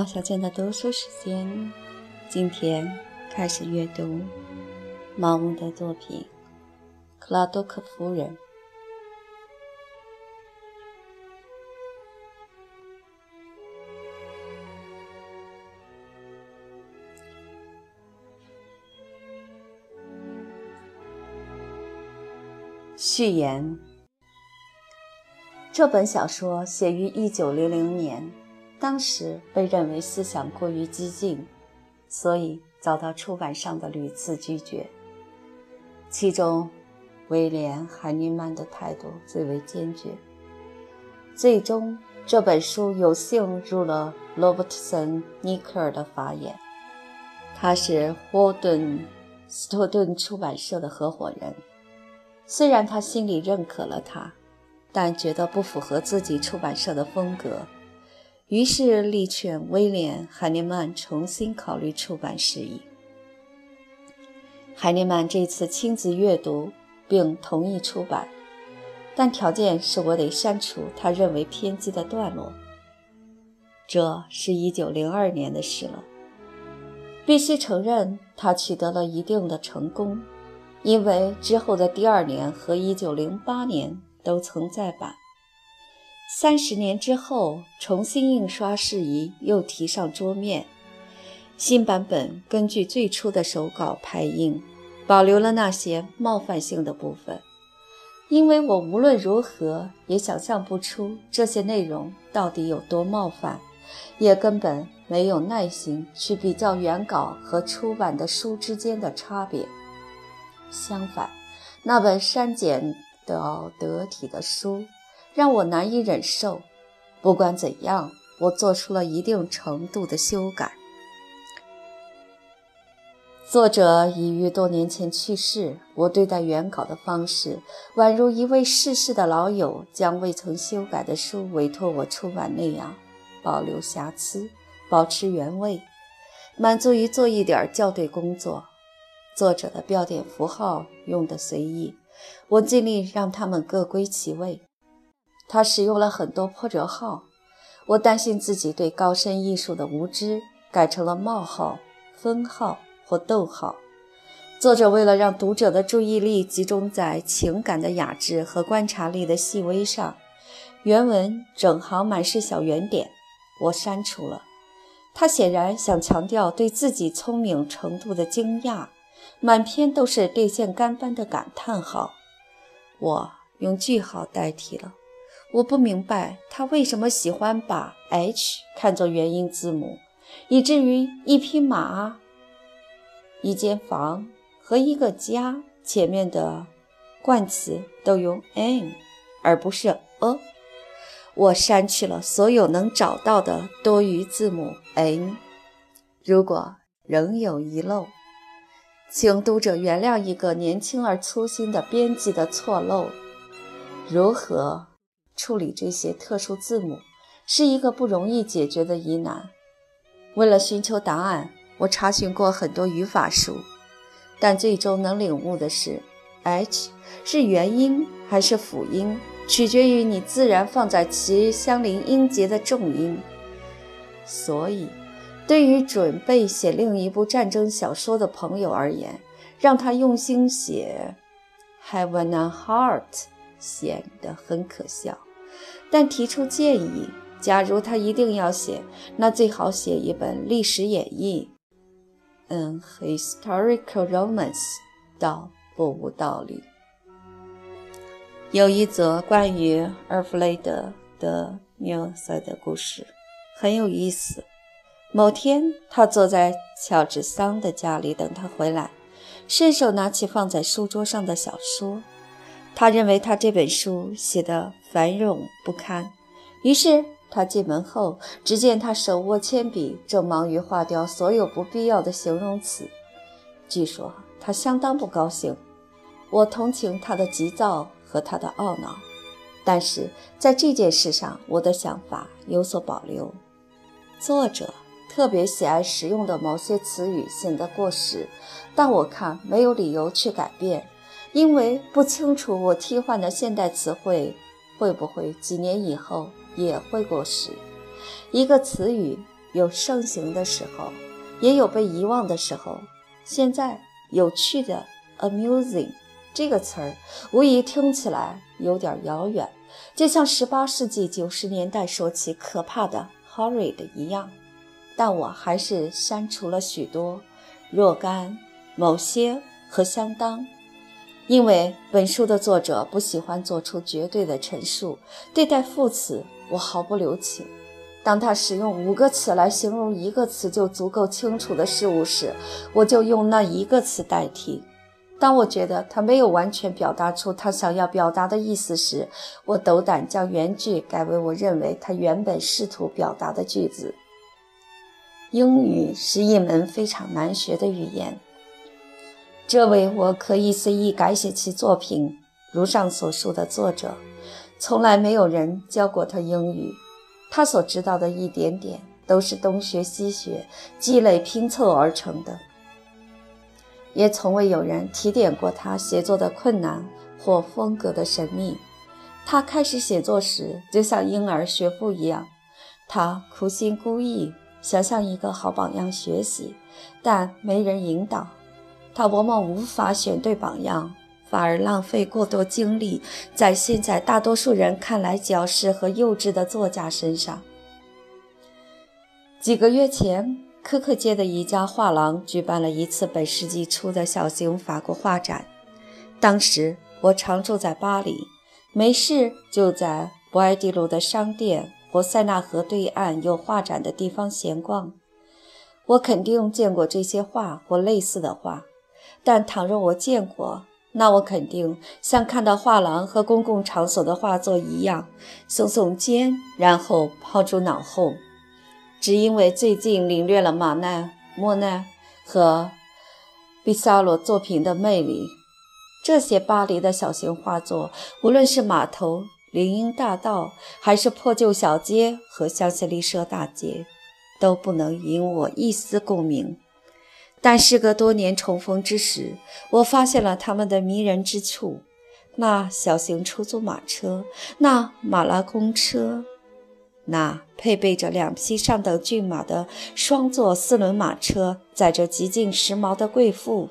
马小娟的读书时间，今天开始阅读毛姆的作品《克拉多克夫人》。序言：这本小说写于一九零零年。当时被认为思想过于激进，所以遭到出版商的屡次拒绝。其中，威廉·海尼曼的态度最为坚决。最终，这本书有幸入了罗伯特森·尼克尔的法眼。他是霍顿·斯托顿出版社的合伙人。虽然他心里认可了他，但觉得不符合自己出版社的风格。于是力劝威廉·海尼曼重新考虑出版事宜。海尼曼这次亲自阅读并同意出版，但条件是我得删除他认为偏激的段落。这是一九零二年的事了。必须承认，他取得了一定的成功，因为之后的第二年和一九零八年都曾再版。三十年之后，重新印刷事宜又提上桌面。新版本根据最初的手稿排印，保留了那些冒犯性的部分，因为我无论如何也想象不出这些内容到底有多冒犯，也根本没有耐心去比较原稿和出版的书之间的差别。相反，那本删减的得体的书。让我难以忍受。不管怎样，我做出了一定程度的修改。作者已于多年前去世，我对待原稿的方式，宛如一位逝世的老友将未曾修改的书委托我出版那样，保留瑕疵，保持原味，满足于做一点校对工作。作者的标点符号用得随意，我尽力让他们各归其位。他使用了很多破折号，我担心自己对高深艺术的无知，改成了冒号、分号或逗号。作者为了让读者的注意力集中在情感的雅致和观察力的细微上，原文整行满是小圆点，我删除了。他显然想强调对自己聪明程度的惊讶，满篇都是电线杆般的感叹号，我用句号代替了。我不明白他为什么喜欢把 H 看作元音字母，以至于一匹马、一间房和一个家前面的冠词都用 N 而不是 A。我删去了所有能找到的多余字母 N。如果仍有遗漏，请读者原谅一个年轻而粗心的编辑的错漏。如何？处理这些特殊字母是一个不容易解决的疑难。为了寻求答案，我查询过很多语法书，但最终能领悟的是，h 是元音还是辅音，取决于你自然放在其相邻音节的重音。所以，对于准备写另一部战争小说的朋友而言，让他用心写《“Have an Heart》显得很可笑。但提出建议，假如他一定要写，那最好写一本历史演义，嗯，historical romance，倒不无道理。有一则关于阿尔弗雷德的缪塞的故事，很有意思。某天，他坐在乔治桑的家里等他回来，伸手拿起放在书桌上的小说。他认为他这本书写得繁冗不堪，于是他进门后，只见他手握铅笔，正忙于划掉所有不必要的形容词。据说他相当不高兴。我同情他的急躁和他的懊恼，但是在这件事上，我的想法有所保留。作者特别喜爱使用的某些词语显得过时，但我看没有理由去改变。因为不清楚我替换的现代词汇会不会几年以后也会过时。一个词语有盛行的时候，也有被遗忘的时候。现在，有趣的 “amusing” 这个词儿，无疑听起来有点遥远，就像18世纪90年代说起可怕的 “horrid” 一样。但我还是删除了许多若干、某些和相当。因为本书的作者不喜欢做出绝对的陈述，对待副词我毫不留情。当他使用五个词来形容一个词就足够清楚的事物时，我就用那一个词代替。当我觉得他没有完全表达出他想要表达的意思时，我斗胆将原句改为我认为他原本试图表达的句子。英语是一门非常难学的语言。这位我可以随意改写其作品，如上所述的作者，从来没有人教过他英语。他所知道的一点点，都是东学西学积累拼凑而成的。也从未有人提点过他写作的困难或风格的神秘。他开始写作时，就像婴儿学步一样，他苦心孤诣，想向一个好榜样学习，但没人引导。他往往无法选对榜样，反而浪费过多精力在现在大多数人看来矫饰和幼稚的作家身上。几个月前，科克街的一家画廊举办了一次本世纪初的小型法国画展。当时我常住在巴黎，没事就在博埃蒂路的商店或塞纳河对岸有画展的地方闲逛。我肯定见过这些画或类似的画。但倘若我见过，那我肯定像看到画廊和公共场所的画作一样，耸耸肩，然后抛诸脑后。只因为最近领略了马奈、莫奈和毕萨罗作品的魅力，这些巴黎的小型画作，无论是码头、林荫大道，还是破旧小街和香榭丽舍大街，都不能引我一丝共鸣。但事隔多年重逢之时，我发现了他们的迷人之处：那小型出租马车，那马拉公车，那配备着两匹上等骏马的双座四轮马车，载着极尽时髦的贵妇，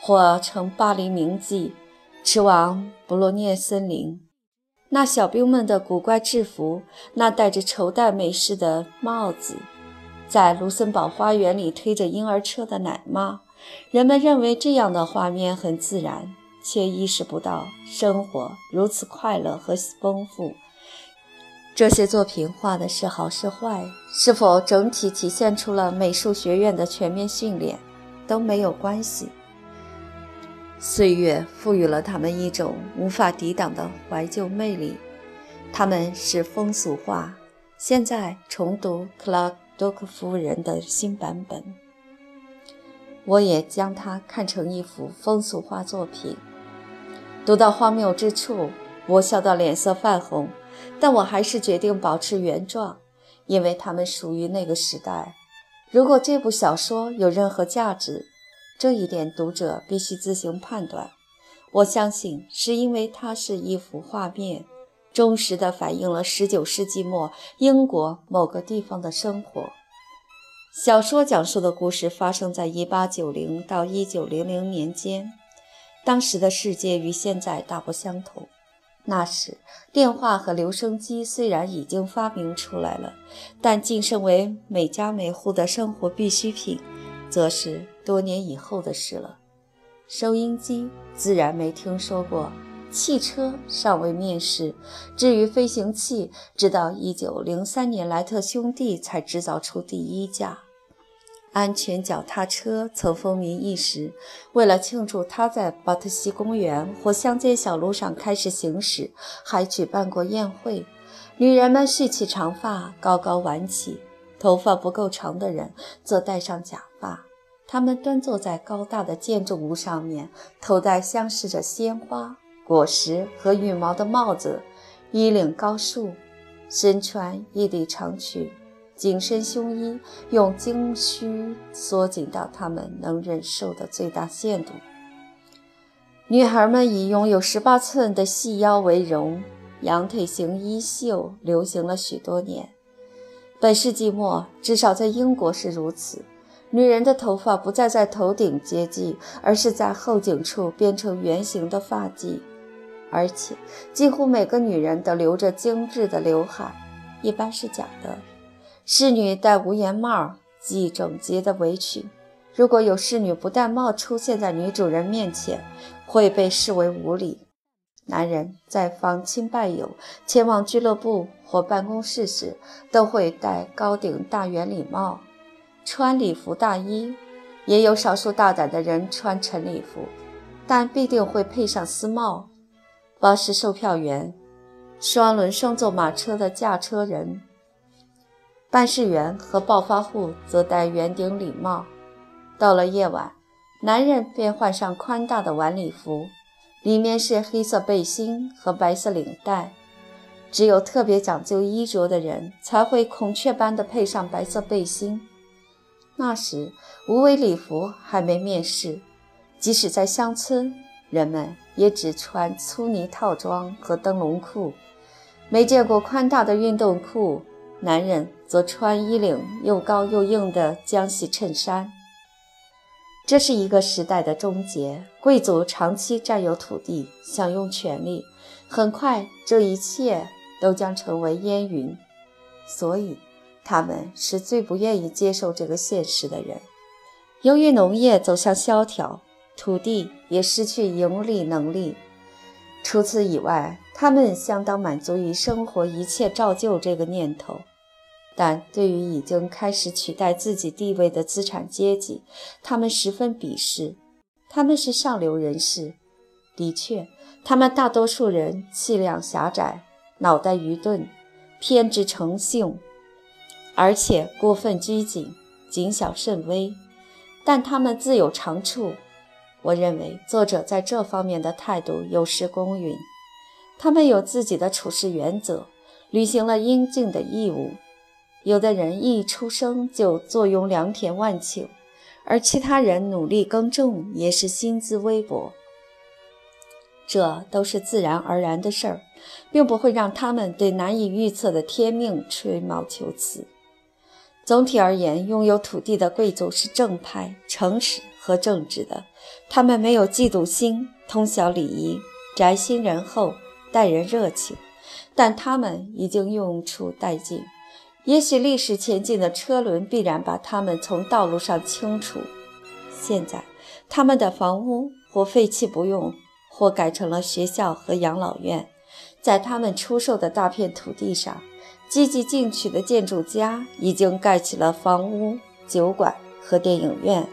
或乘巴黎名妓驰往布洛涅森林；那小兵们的古怪制服，那戴着绸带美式的帽子。在卢森堡花园里推着婴儿车的奶妈，人们认为这样的画面很自然，却意识不到生活如此快乐和丰富。这些作品画的是好是坏，是否整体体现出了美术学院的全面训练，都没有关系。岁月赋予了他们一种无法抵挡的怀旧魅力，他们是风俗画。现在重读克拉。多克夫人的新版本，我也将它看成一幅风俗画作品。读到荒谬之处，我笑到脸色泛红，但我还是决定保持原状，因为它们属于那个时代。如果这部小说有任何价值，这一点读者必须自行判断。我相信是因为它是一幅画面。忠实地反映了19世纪末英国某个地方的生活。小说讲述的故事发生在1890到1900年间，当时的世界与现在大不相同。那时，电话和留声机虽然已经发明出来了，但晋升为每家每户的生活必需品，则是多年以后的事了。收音机自然没听说过。汽车尚未面世，至于飞行器，直到一九零三年莱特兄弟才制造出第一架。安全脚踏车曾风靡一时，为了庆祝它在巴特西公园或乡间小路上开始行驶，还举办过宴会。女人们蓄起长发，高高挽起；头发不够长的人则戴上假发。他们端坐在高大的建筑物上面，头戴镶饰着鲜花。果实和羽毛的帽子，衣领高束，身穿一底长裙，紧身胸衣用经须缩紧到他们能忍受的最大限度。女孩们以拥有十八寸的细腰为荣，羊腿型衣袖流行了许多年。本世纪末，至少在英国是如此。女人的头发不再在头顶接髻，而是在后颈处编成圆形的发髻，而且几乎每个女人都留着精致的刘海，一般是假的。侍女戴无檐帽系整洁的围裙。如果有侍女不戴帽出现在女主人面前，会被视为无礼。男人在访亲拜友、前往俱乐部或办公室时，都会戴高顶大圆礼帽。穿礼服大衣，也有少数大胆的人穿晨礼服，但必定会配上丝帽。巴士售票员、双轮双座马车的驾车人、办事员和暴发户则戴圆顶礼帽。到了夜晚，男人便换上宽大的晚礼服，里面是黑色背心和白色领带。只有特别讲究衣着的人才会孔雀般的配上白色背心。那时，无为礼服还没面世，即使在乡村，人们也只穿粗呢套装和灯笼裤，没见过宽大的运动裤。男人则穿衣领又高又硬的浆细衬衫。这是一个时代的终结，贵族长期占有土地，享用权力，很快这一切都将成为烟云。所以。他们是最不愿意接受这个现实的人。由于农业走向萧条，土地也失去盈利能力。除此以外，他们相当满足于生活一切照旧这个念头。但对于已经开始取代自己地位的资产阶级，他们十分鄙视。他们是上流人士。的确，他们大多数人气量狭窄，脑袋愚钝，偏执成性。而且过分拘谨，谨小慎微，但他们自有长处。我认为作者在这方面的态度有失公允。他们有自己的处事原则，履行了应尽的义务。有的人一出生就坐拥良田万顷，而其他人努力耕种也是薪资微薄。这都是自然而然的事儿，并不会让他们对难以预测的天命吹毛求疵。总体而言，拥有土地的贵族是正派、诚实和正直的。他们没有嫉妒心，通晓礼仪，宅心仁厚，待人热情。但他们已经用出殆尽。也许历史前进的车轮必然把他们从道路上清除。现在，他们的房屋或废弃不用，或改成了学校和养老院。在他们出售的大片土地上。积极进取的建筑家已经盖起了房屋、酒馆和电影院。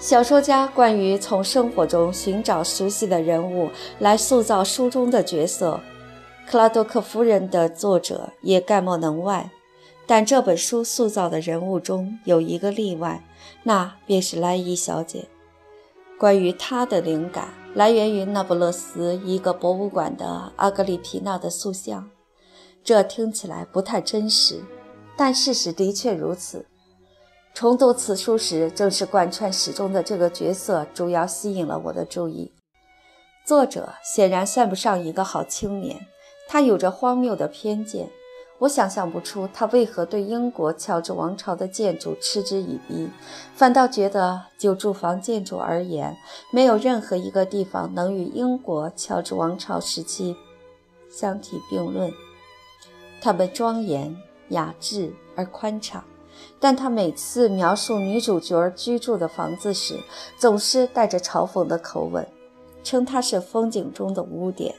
小说家关于从生活中寻找熟悉的人物来塑造书中的角色，《克拉多克夫人》的作者也概莫能外。但这本书塑造的人物中有一个例外，那便是莱伊小姐。关于她的灵感来源于那不勒斯一个博物馆的阿格里皮娜的塑像。这听起来不太真实，但事实的确如此。重读此书时，正是贯穿始终的这个角色主要吸引了我的注意。作者显然算不上一个好青年，他有着荒谬的偏见。我想象不出他为何对英国乔治王朝的建筑嗤之以鼻，反倒觉得就住房建筑而言，没有任何一个地方能与英国乔治王朝时期相提并论。它们庄严、雅致而宽敞，但他每次描述女主角居住的房子时，总是带着嘲讽的口吻，称它是风景中的污点。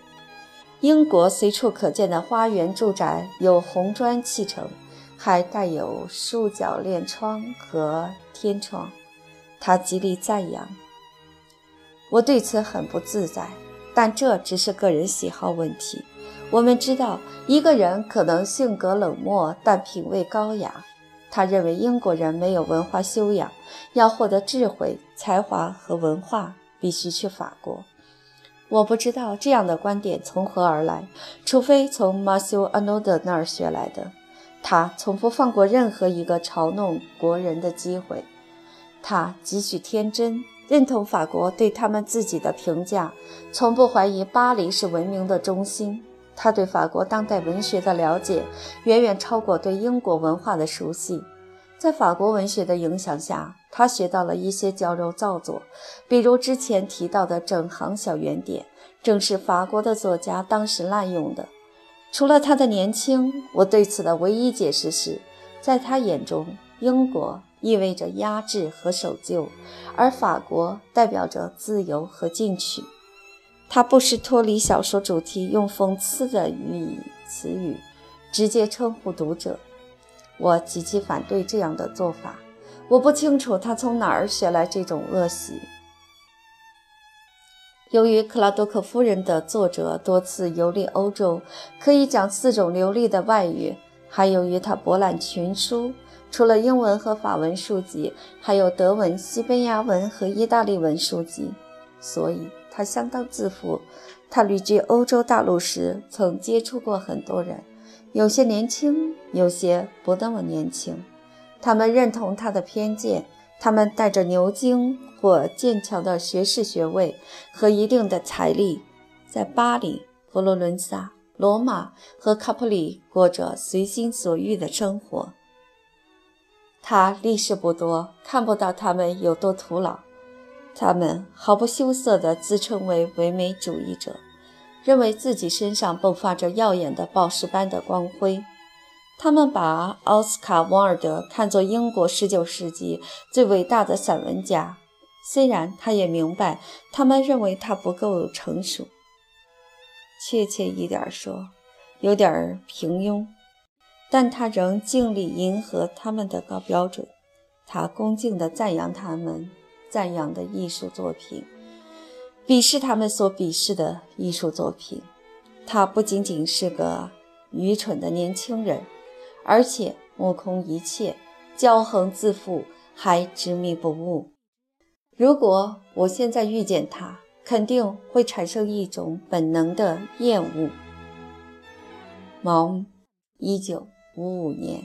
英国随处可见的花园住宅有红砖砌成，还带有竖角链窗和天窗，他极力赞扬。我对此很不自在，但这只是个人喜好问题。我们知道，一个人可能性格冷漠，但品味高雅。他认为英国人没有文化修养，要获得智慧、才华和文化，必须去法国。我不知道这样的观点从何而来，除非从马修·阿诺德那儿学来的。他从不放过任何一个嘲弄国人的机会。他极其天真，认同法国对他们自己的评价，从不怀疑巴黎是文明的中心。他对法国当代文学的了解远远超过对英国文化的熟悉。在法国文学的影响下，他学到了一些矫揉造作，比如之前提到的整行小圆点，正是法国的作家当时滥用的。除了他的年轻，我对此的唯一解释是，在他眼中，英国意味着压制和守旧，而法国代表着自由和进取。他不时脱离小说主题，用讽刺的语词语直接称呼读者。我极其反对这样的做法。我不清楚他从哪儿学来这种恶习。由于克拉多克夫人的作者多次游历欧洲，可以讲四种流利的外语，还由于他博览群书，除了英文和法文书籍，还有德文、西班牙文和意大利文书籍，所以他相当自负。他旅居欧洲大陆时，曾接触过很多人，有些年轻，有些不那么年轻。他们认同他的偏见，他们带着牛津或剑桥的学士学位和一定的财力，在巴黎、佛罗伦萨、罗马和卡普里过着随心所欲的生活。他历史不多，看不到他们有多徒劳。他们毫不羞涩地自称为唯美主义者，认为自己身上迸发着耀眼的宝石般的光辉。他们把奥斯卡·王尔德看作英国19世纪最伟大的散文家，虽然他也明白他们认为他不够成熟，确切一点说，有点平庸，但他仍尽力迎合他们的高标准。他恭敬地赞扬他们赞扬的艺术作品，鄙视他们所鄙视的艺术作品。他不仅仅是个愚蠢的年轻人。而且目空一切，骄横自负，还执迷不悟。如果我现在遇见他，肯定会产生一种本能的厌恶。毛，一九五五年。